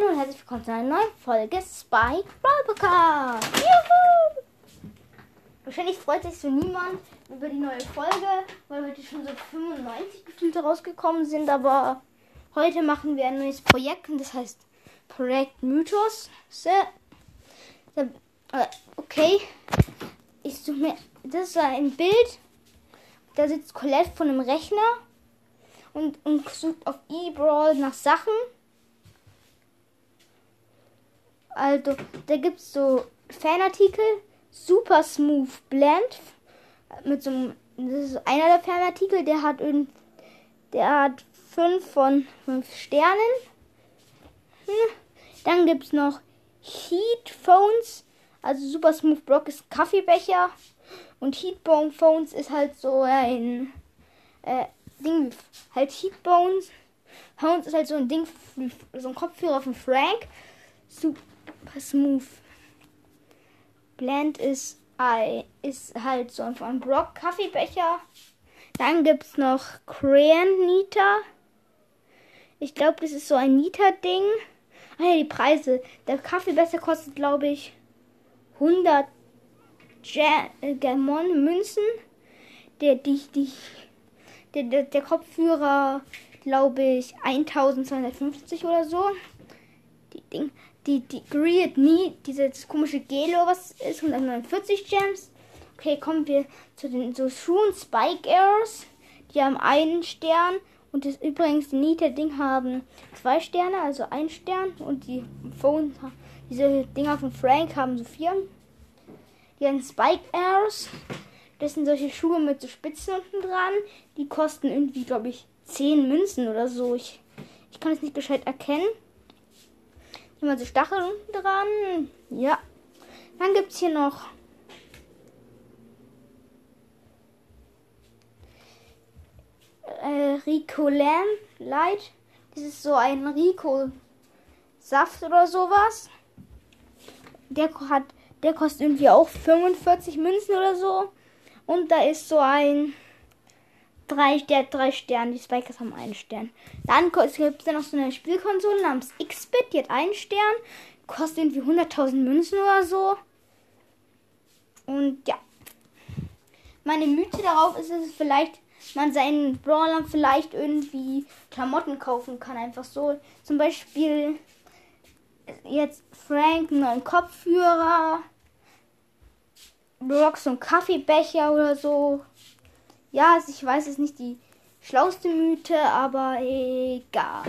Hallo und herzlich willkommen zu einer neuen Folge Spike Brawl Podcast. Juhu! Wahrscheinlich freut sich so niemand über die neue Folge, weil heute schon so 95 Gefühlte rausgekommen sind, aber heute machen wir ein neues Projekt und das heißt Projekt Mythos. Äh, okay, ich suche mir, das ist ein Bild, da sitzt Colette von einem Rechner und, und sucht auf E-Brawl nach Sachen. Also, da gibt es so Fanartikel, Super Smooth Blend. Mit so einem, das ist einer der Fanartikel, der hat der hat 5 von 5 Sternen. Hm. Dann gibt es noch Heat Phones. Also Super Smooth Block ist Kaffeebecher. Und Heatbone Phones ist halt so ein äh, Ding, halt Heatbones. Phones ist halt so ein Ding, so ein Kopfhörer von Frank. Super Smooth. Blend ist, ist halt so ein Brock Kaffeebecher. Dann gibt es noch Crayon Nita. Ich glaube, das ist so ein Nita-Ding. Ah ja, die Preise. Der Kaffeebecher kostet, glaube ich, 100 Germon Münzen. Der, die, die, der, der, der Kopfhörer, glaube ich, 1250 oder so. Die Ding, die, die Greed Nie, dieses komische Gelo, was ist, 149 Gems. Okay, kommen wir zu den so Schuhen Spike Airs. Die haben einen Stern. Und das übrigens, die Nita-Ding haben zwei Sterne, also ein Stern. Und die Phone, diese Dinger von Frank haben so vier. Die haben Spike Airs. Das sind solche Schuhe mit so Spitzen unten dran. Die kosten irgendwie, glaube ich, 10 Münzen oder so. Ich, ich kann es nicht gescheit erkennen. Mal so Stacheln dran. Ja. Dann gibt es hier noch äh, Rico Lamb Light. Das ist so ein Rico Saft oder sowas. Der hat, der kostet irgendwie auch 45 Münzen oder so. Und da ist so ein drei, der drei Sterne. Die Spikers haben einen Stern. Dann gibt es noch so eine Spielkonsole namens X-Bit. Die hat einen Stern. Kostet irgendwie 100.000 Münzen oder so. Und ja. Meine Mythe darauf ist es vielleicht, man seinen Brawlern vielleicht irgendwie Klamotten kaufen kann. Einfach so. Zum Beispiel jetzt Frank einen neuen Kopfhörer. Brock so einen Kaffeebecher oder so. Ja, also ich weiß es nicht die schlauste Mythe, aber egal.